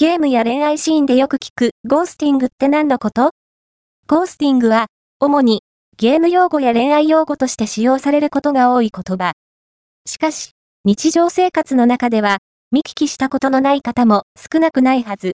ゲームや恋愛シーンでよく聞くゴースティングって何のこと？ゴースティングは、主にゲーム用語や恋愛用語として使用されることが多い言葉。しかし、日常生活の中では、見聞きしたことのない方も少なくないはず。